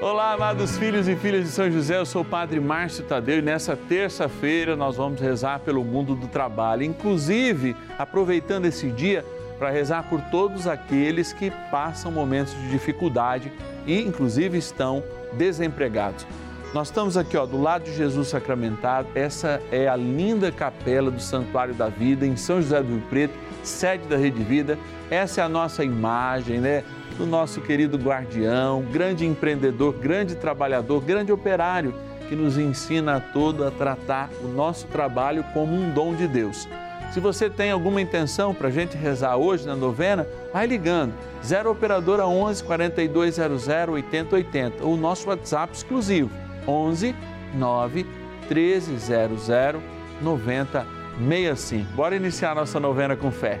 Olá, amados filhos e filhas de São José, eu sou o Padre Márcio Tadeu e nessa terça-feira nós vamos rezar pelo mundo do trabalho, inclusive aproveitando esse dia para rezar por todos aqueles que passam momentos de dificuldade e inclusive estão desempregados. Nós estamos aqui ó, do lado de Jesus sacramentado, essa é a linda capela do Santuário da Vida em São José do Rio Preto, sede da Rede Vida, essa é a nossa imagem, né? Do nosso querido guardião, grande empreendedor, grande trabalhador, grande operário, que nos ensina a todo a tratar o nosso trabalho como um dom de Deus. Se você tem alguma intenção para a gente rezar hoje na novena, vai ligando 0 Operadora 11 4200 8080 ou nosso WhatsApp exclusivo 11 9 1300 9065. Bora iniciar nossa novena com fé.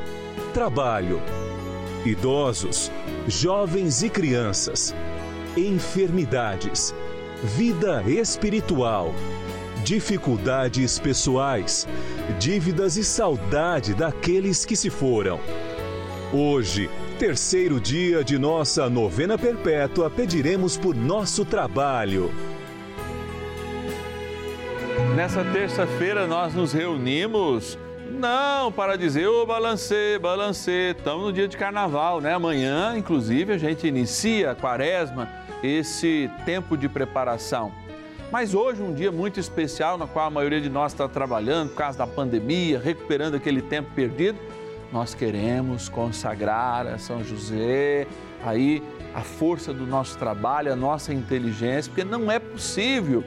trabalho. Idosos, jovens e crianças, enfermidades, vida espiritual, dificuldades pessoais, dívidas e saudade daqueles que se foram. Hoje, terceiro dia de nossa novena perpétua, pediremos por nosso trabalho. Nessa terça-feira nós nos reunimos não, para dizer, ô oh, balancê, balancê, estamos no dia de carnaval, né? Amanhã, inclusive, a gente inicia a quaresma, esse tempo de preparação. Mas hoje, um dia muito especial, no qual a maioria de nós está trabalhando por causa da pandemia, recuperando aquele tempo perdido, nós queremos consagrar a São José aí a força do nosso trabalho, a nossa inteligência, porque não é possível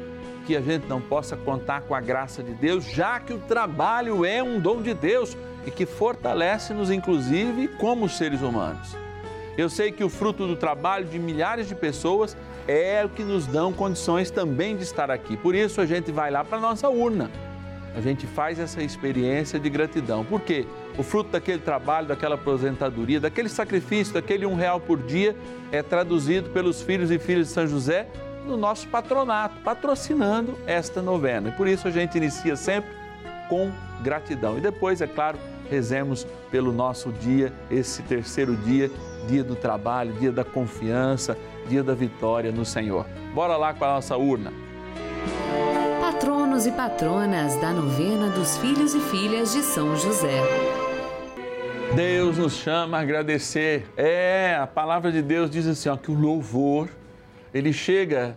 que a gente não possa contar com a graça de Deus, já que o trabalho é um dom de Deus e que fortalece-nos, inclusive, como seres humanos. Eu sei que o fruto do trabalho de milhares de pessoas é o que nos dão condições também de estar aqui. Por isso a gente vai lá para a nossa urna. A gente faz essa experiência de gratidão. Por quê? O fruto daquele trabalho, daquela aposentadoria, daquele sacrifício, daquele um real por dia é traduzido pelos filhos e filhas de São José no nosso patronato, patrocinando esta novena. E por isso a gente inicia sempre com gratidão. E depois, é claro, rezemos pelo nosso dia, esse terceiro dia, dia do trabalho, dia da confiança, dia da vitória no Senhor. Bora lá com a nossa urna. Patronos e patronas da novena dos filhos e filhas de São José. Deus nos chama a agradecer. É, a palavra de Deus diz assim, ó, que o louvor ele chega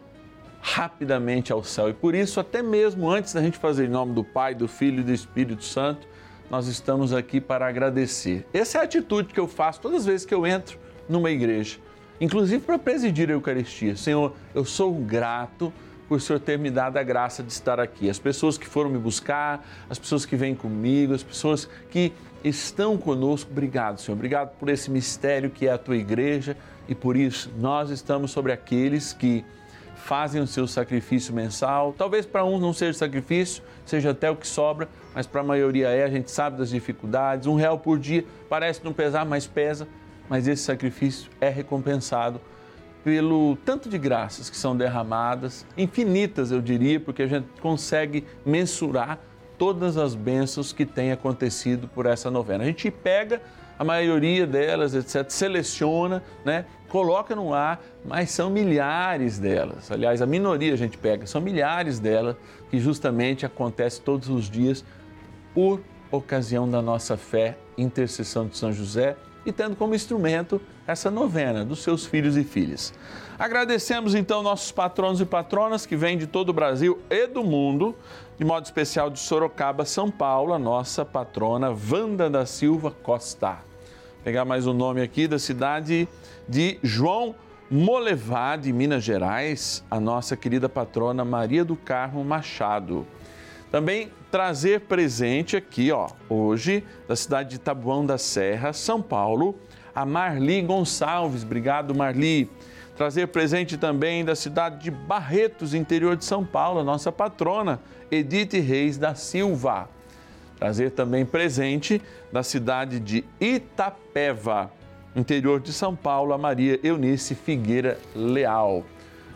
rapidamente ao céu. E por isso, até mesmo antes da gente fazer em nome do Pai, do Filho e do Espírito Santo, nós estamos aqui para agradecer. Essa é a atitude que eu faço todas as vezes que eu entro numa igreja, inclusive para presidir a Eucaristia. Senhor, eu sou grato por o Senhor ter me dado a graça de estar aqui. As pessoas que foram me buscar, as pessoas que vêm comigo, as pessoas que estão conosco, obrigado, Senhor. Obrigado por esse mistério que é a tua igreja e por isso nós estamos sobre aqueles que fazem o seu sacrifício mensal. Talvez para uns não seja sacrifício, seja até o que sobra, mas para a maioria é. A gente sabe das dificuldades. Um real por dia parece não pesar, mas pesa. Mas esse sacrifício é recompensado pelo tanto de graças que são derramadas, infinitas eu diria, porque a gente consegue mensurar todas as bênçãos que têm acontecido por essa novena. A gente pega a maioria delas, etc., seleciona, né? coloca no ar, mas são milhares delas. Aliás, a minoria a gente pega, são milhares delas que justamente acontece todos os dias por ocasião da nossa fé, intercessão de São José e tendo como instrumento essa novena dos seus filhos e filhas. Agradecemos então nossos patronos e patronas que vêm de todo o Brasil e do mundo, de modo especial de Sorocaba, São Paulo, a nossa patrona Wanda da Silva Costa. Pegar mais um nome aqui da cidade de João Molevá, de Minas Gerais, a nossa querida patrona Maria do Carmo Machado. Também trazer presente aqui, ó, hoje, da cidade de Tabuão da Serra, São Paulo, a Marli Gonçalves. Obrigado, Marli. Trazer presente também da cidade de Barretos, interior de São Paulo, a nossa patrona, Edith Reis da Silva. Trazer também presente da cidade de Itapeva, interior de São Paulo, a Maria Eunice Figueira Leal.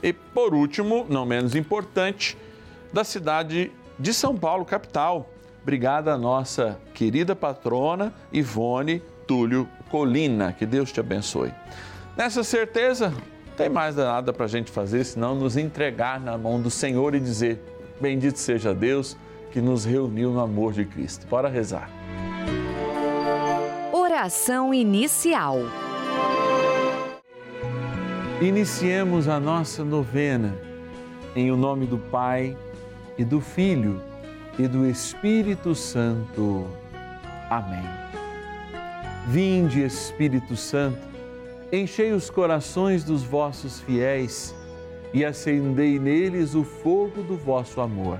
E por último, não menos importante, da cidade de São Paulo, capital. Obrigada a nossa querida patrona Ivone Túlio Colina. Que Deus te abençoe. Nessa certeza, não tem mais nada para a gente fazer senão nos entregar na mão do Senhor e dizer: Bendito seja Deus que nos reuniu no amor de Cristo. Bora rezar. Oração inicial. Iniciemos a nossa novena em o nome do Pai e do Filho e do Espírito Santo. Amém. Vinde, Espírito Santo, enchei os corações dos vossos fiéis e acendei neles o fogo do vosso amor.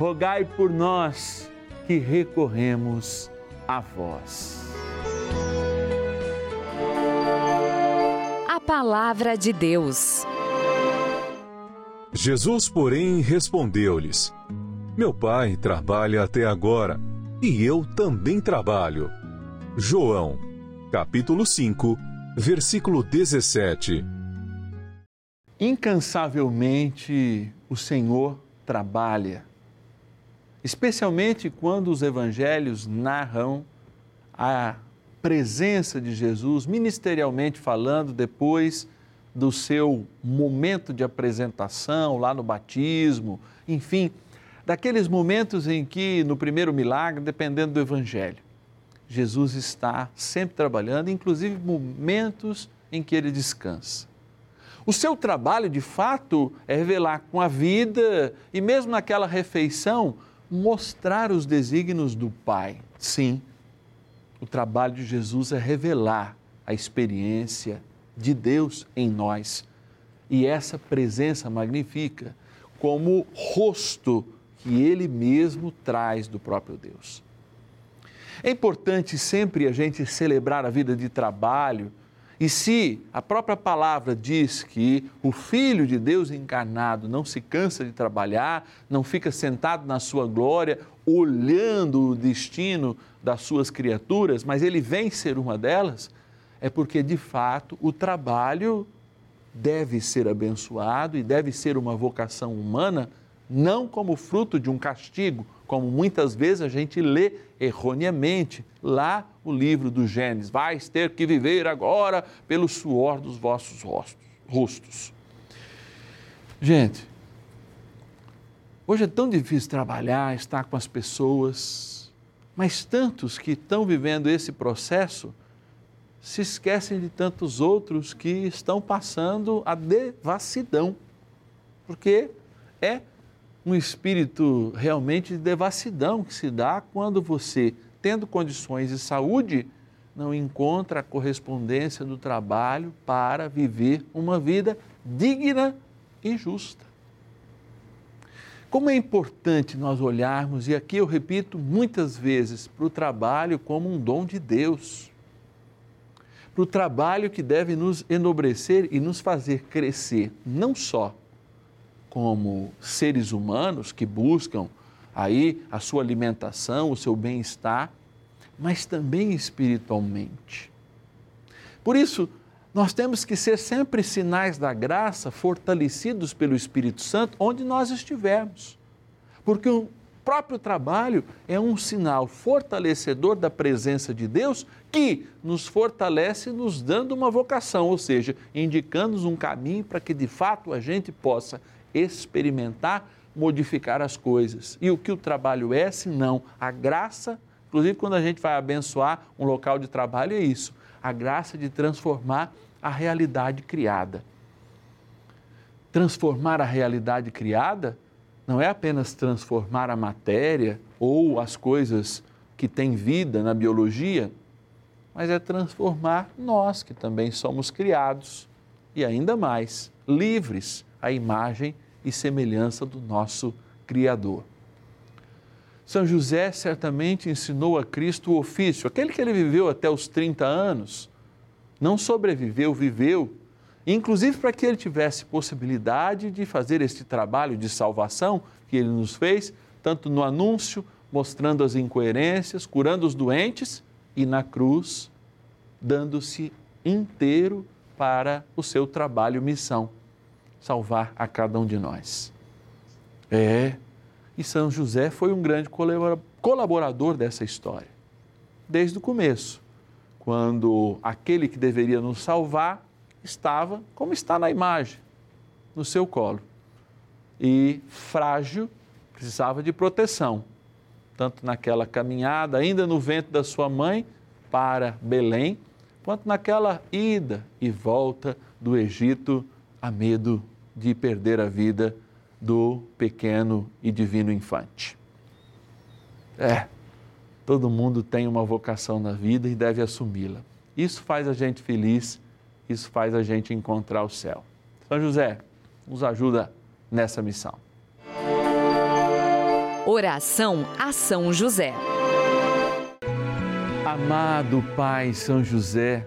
rogai por nós que recorremos a vós. A palavra de Deus. Jesus, porém, respondeu-lhes: Meu pai trabalha até agora e eu também trabalho. João, capítulo 5, versículo 17. Incansavelmente o Senhor trabalha especialmente quando os evangelhos narram a presença de Jesus, ministerialmente falando, depois do seu momento de apresentação, lá no batismo, enfim, daqueles momentos em que, no primeiro milagre, dependendo do evangelho, Jesus está sempre trabalhando, inclusive momentos em que ele descansa. O seu trabalho, de fato, é revelar com a vida e mesmo naquela refeição mostrar os desígnios do Pai. Sim, o trabalho de Jesus é revelar a experiência de Deus em nós. E essa presença magnifica como rosto que ele mesmo traz do próprio Deus. É importante sempre a gente celebrar a vida de trabalho, e se a própria palavra diz que o Filho de Deus encarnado não se cansa de trabalhar, não fica sentado na sua glória, olhando o destino das suas criaturas, mas ele vem ser uma delas, é porque de fato o trabalho deve ser abençoado e deve ser uma vocação humana, não como fruto de um castigo, como muitas vezes a gente lê erroneamente lá o livro do Gênesis. Vais ter que viver agora pelo suor dos vossos rostos. Gente, hoje é tão difícil trabalhar, estar com as pessoas, mas tantos que estão vivendo esse processo se esquecem de tantos outros que estão passando a devassidão, porque é um espírito realmente de devassidão que se dá quando você, tendo condições de saúde, não encontra a correspondência do trabalho para viver uma vida digna e justa. Como é importante nós olharmos, e aqui eu repito muitas vezes, para o trabalho como um dom de Deus, para o trabalho que deve nos enobrecer e nos fazer crescer, não só como seres humanos que buscam aí a sua alimentação, o seu bem-estar, mas também espiritualmente. Por isso, nós temos que ser sempre sinais da graça, fortalecidos pelo Espírito Santo, onde nós estivermos. Porque o próprio trabalho é um sinal fortalecedor da presença de Deus que nos fortalece nos dando uma vocação, ou seja, indicando-nos um caminho para que de fato a gente possa experimentar, modificar as coisas. E o que o trabalho é, se não a graça, inclusive quando a gente vai abençoar um local de trabalho, é isso, a graça de transformar a realidade criada. Transformar a realidade criada não é apenas transformar a matéria ou as coisas que têm vida na biologia, mas é transformar nós que também somos criados e ainda mais livres a imagem e semelhança do nosso Criador. São José certamente ensinou a Cristo o ofício, aquele que ele viveu até os 30 anos, não sobreviveu, viveu, inclusive para que ele tivesse possibilidade de fazer este trabalho de salvação que ele nos fez, tanto no anúncio, mostrando as incoerências, curando os doentes e na cruz, dando-se inteiro para o seu trabalho missão salvar a cada um de nós. É, e São José foi um grande colaborador dessa história, desde o começo, quando aquele que deveria nos salvar estava como está na imagem, no seu colo. E frágil, precisava de proteção, tanto naquela caminhada, ainda no ventre da sua mãe, para Belém, quanto naquela ida e volta do Egito a medo de perder a vida do pequeno e divino infante. É, todo mundo tem uma vocação na vida e deve assumi-la. Isso faz a gente feliz, isso faz a gente encontrar o céu. São José, nos ajuda nessa missão. Oração a São José. Amado Pai São José,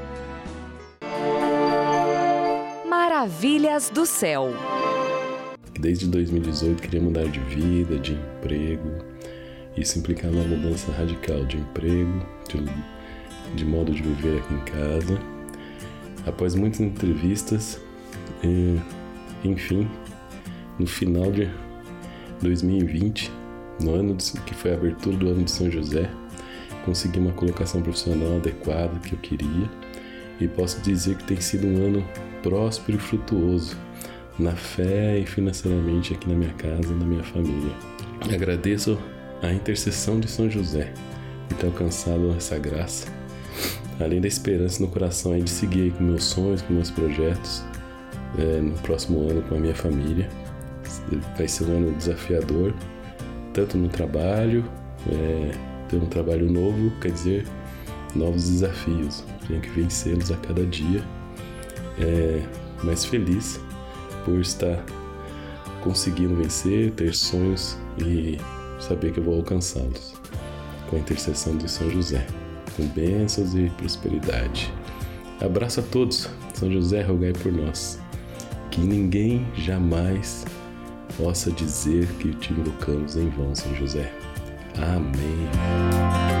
Maravilhas do céu. Desde 2018 queria mudar de vida, de emprego. Isso implicava uma mudança radical de emprego, de, de modo de viver aqui em casa. Após muitas entrevistas, enfim, no final de 2020, no ano de, que foi a abertura do ano de São José, consegui uma colocação profissional adequada que eu queria e posso dizer que tem sido um ano próspero e frutuoso na fé e financeiramente aqui na minha casa e na minha família. Agradeço a intercessão de São José por ter alcançado essa graça, além da esperança no coração de seguir com meus sonhos, com meus projetos é, no próximo ano com a minha família. Vai ser um ano desafiador, tanto no trabalho, é, ter um trabalho novo quer dizer novos desafios. Tenho que vencê-los a cada dia. É, mas feliz por estar conseguindo vencer, ter sonhos e saber que eu vou alcançá-los com a intercessão de São José, com bênçãos e prosperidade. Abraço a todos. São José, rogai por nós. Que ninguém jamais possa dizer que te invocamos em vão, São José. Amém.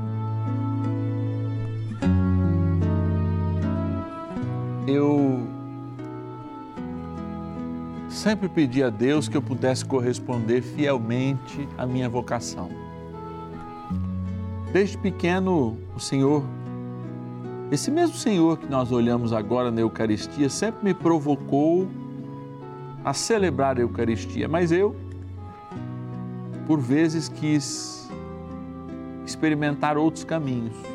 Eu sempre pedi a Deus que eu pudesse corresponder fielmente à minha vocação. Desde pequeno, o Senhor, esse mesmo Senhor que nós olhamos agora na Eucaristia, sempre me provocou a celebrar a Eucaristia, mas eu, por vezes, quis experimentar outros caminhos.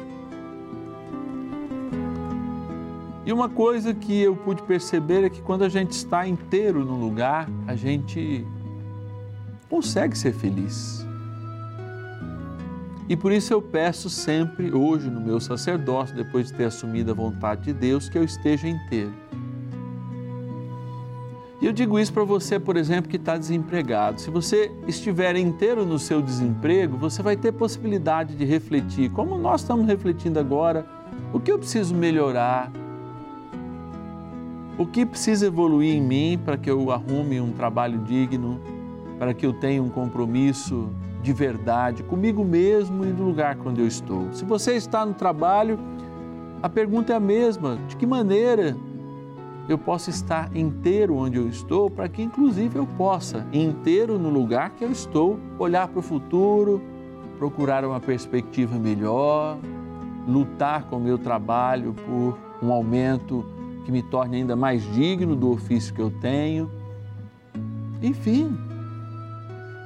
E uma coisa que eu pude perceber é que quando a gente está inteiro no lugar, a gente consegue ser feliz. E por isso eu peço sempre, hoje no meu sacerdócio, depois de ter assumido a vontade de Deus, que eu esteja inteiro. E eu digo isso para você, por exemplo, que está desempregado. Se você estiver inteiro no seu desemprego, você vai ter possibilidade de refletir, como nós estamos refletindo agora, o que eu preciso melhorar, o que precisa evoluir em mim para que eu arrume um trabalho digno, para que eu tenha um compromisso de verdade comigo mesmo e no lugar onde eu estou. Se você está no trabalho, a pergunta é a mesma: de que maneira eu posso estar inteiro onde eu estou, para que inclusive eu possa, inteiro no lugar que eu estou, olhar para o futuro, procurar uma perspectiva melhor, lutar com o meu trabalho por um aumento que me torne ainda mais digno do ofício que eu tenho. Enfim,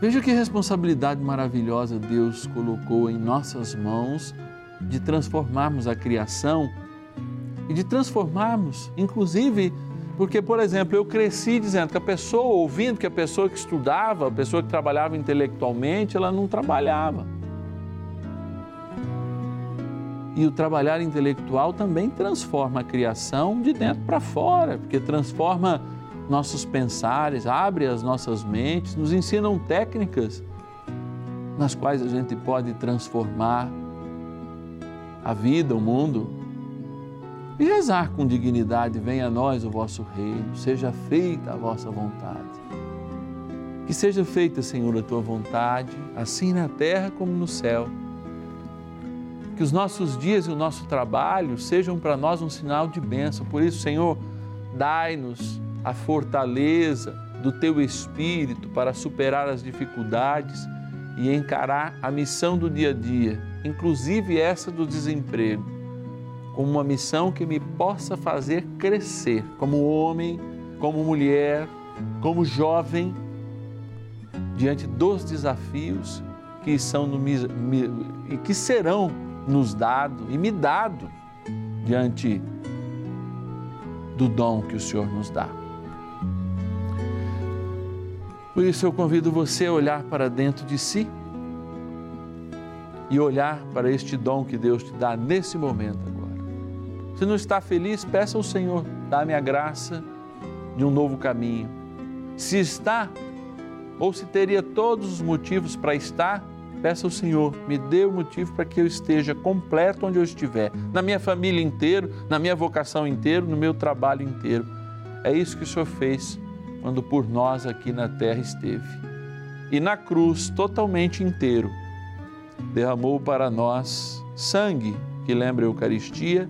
veja que responsabilidade maravilhosa Deus colocou em nossas mãos de transformarmos a criação e de transformarmos, inclusive, porque, por exemplo, eu cresci dizendo que a pessoa, ouvindo que a pessoa que estudava, a pessoa que trabalhava intelectualmente, ela não trabalhava. E o trabalhar intelectual também transforma a criação de dentro para fora, porque transforma nossos pensares, abre as nossas mentes, nos ensinam técnicas nas quais a gente pode transformar a vida, o mundo. E rezar com dignidade: venha a nós o vosso reino, seja feita a vossa vontade. Que seja feita, Senhor, a tua vontade, assim na terra como no céu. Que os nossos dias e o nosso trabalho sejam para nós um sinal de bênção. Por isso, Senhor, dai-nos a fortaleza do teu espírito para superar as dificuldades e encarar a missão do dia a dia, inclusive essa do desemprego, como uma missão que me possa fazer crescer como homem, como mulher, como jovem, diante dos desafios que são no, e que serão nos dado e me dado diante do dom que o Senhor nos dá. Por isso eu convido você a olhar para dentro de si e olhar para este dom que Deus te dá nesse momento agora. Se não está feliz, peça ao Senhor, dá-me a graça de um novo caminho. Se está, ou se teria todos os motivos para estar, peça ao Senhor, me dê o motivo para que eu esteja completo onde eu estiver, na minha família inteira, na minha vocação inteira, no meu trabalho inteiro. É isso que o Senhor fez quando por nós aqui na terra esteve. E na cruz, totalmente inteiro, derramou para nós sangue que lembra a Eucaristia,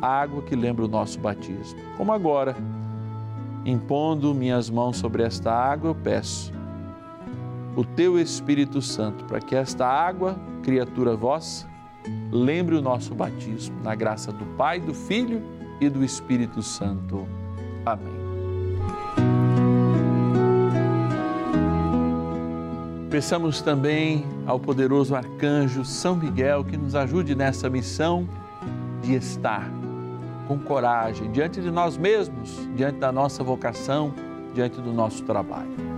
água que lembra o nosso batismo. Como agora, impondo minhas mãos sobre esta água, eu peço o teu Espírito Santo para que esta água, criatura vossa, lembre o nosso batismo, na graça do Pai, do Filho e do Espírito Santo. Amém. Peçamos também ao poderoso arcanjo São Miguel que nos ajude nessa missão de estar com coragem diante de nós mesmos, diante da nossa vocação, diante do nosso trabalho.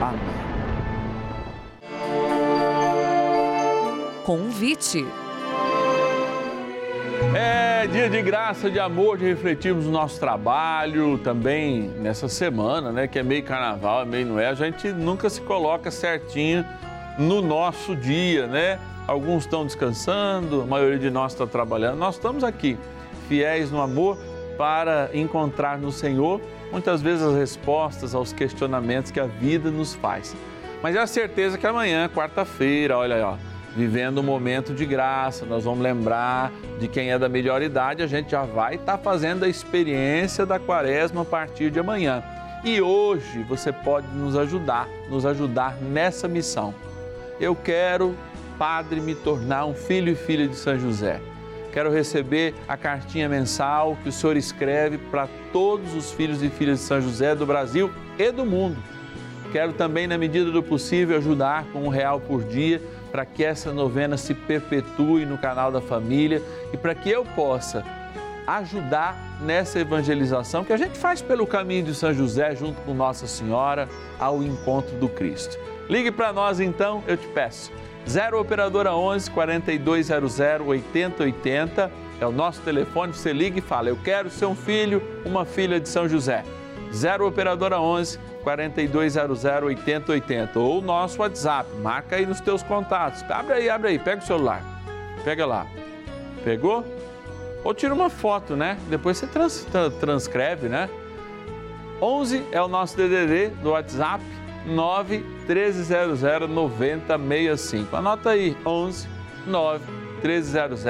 Amém. Convite. É dia de graça, de amor, de refletirmos o nosso trabalho também nessa semana, né? Que é meio carnaval, é meio não é. A gente nunca se coloca certinho no nosso dia, né? Alguns estão descansando, a maioria de nós está trabalhando. Nós estamos aqui, fiéis no amor, para encontrar no Senhor muitas vezes as respostas aos questionamentos que a vida nos faz. Mas é a certeza que amanhã, quarta-feira, olha aí, ó vivendo um momento de graça, nós vamos lembrar de quem é da melhor idade, a gente já vai estar tá fazendo a experiência da quaresma a partir de amanhã. E hoje você pode nos ajudar, nos ajudar nessa missão. Eu quero, Padre, me tornar um filho e filha de São José. Quero receber a cartinha mensal que o Senhor escreve para todos os filhos e filhas de São José do Brasil e do mundo. Quero também, na medida do possível, ajudar com um real por dia para que essa novena se perpetue no canal da família e para que eu possa ajudar nessa evangelização que a gente faz pelo caminho de São José junto com Nossa Senhora ao encontro do Cristo. Ligue para nós então, eu te peço. 0 operadora 11 4200 8080 é o nosso telefone, você liga e fala: "Eu quero ser um filho, uma filha de São José". 0 operadora 11 4200 8080 ou o nosso WhatsApp. Marca aí nos teus contatos. Abre aí, abre aí, pega o celular. Pega lá. Pegou? Ou tira uma foto, né? Depois você trans, transcreve, né? 11 é o nosso DDD do WhatsApp 9 1300 9065. Anota aí 11 9 1300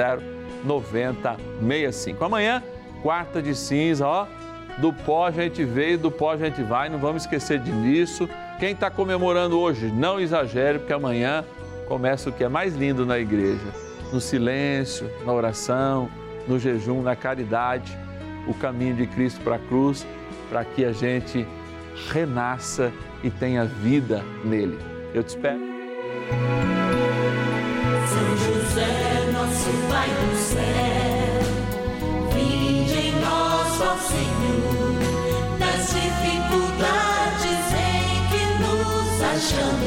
9065. Amanhã, quarta de cinza, ó do pó a gente veio, do pó a gente vai, não vamos esquecer disso. Quem está comemorando hoje, não exagere, porque amanhã começa o que é mais lindo na igreja: no silêncio, na oração, no jejum, na caridade. o caminho de Cristo para a cruz, para que a gente renasça e tenha vida nele. Eu te espero. São José, nosso Pai do céu, vinde em nós, ó Senhor, das dificuldades em que nos achamos.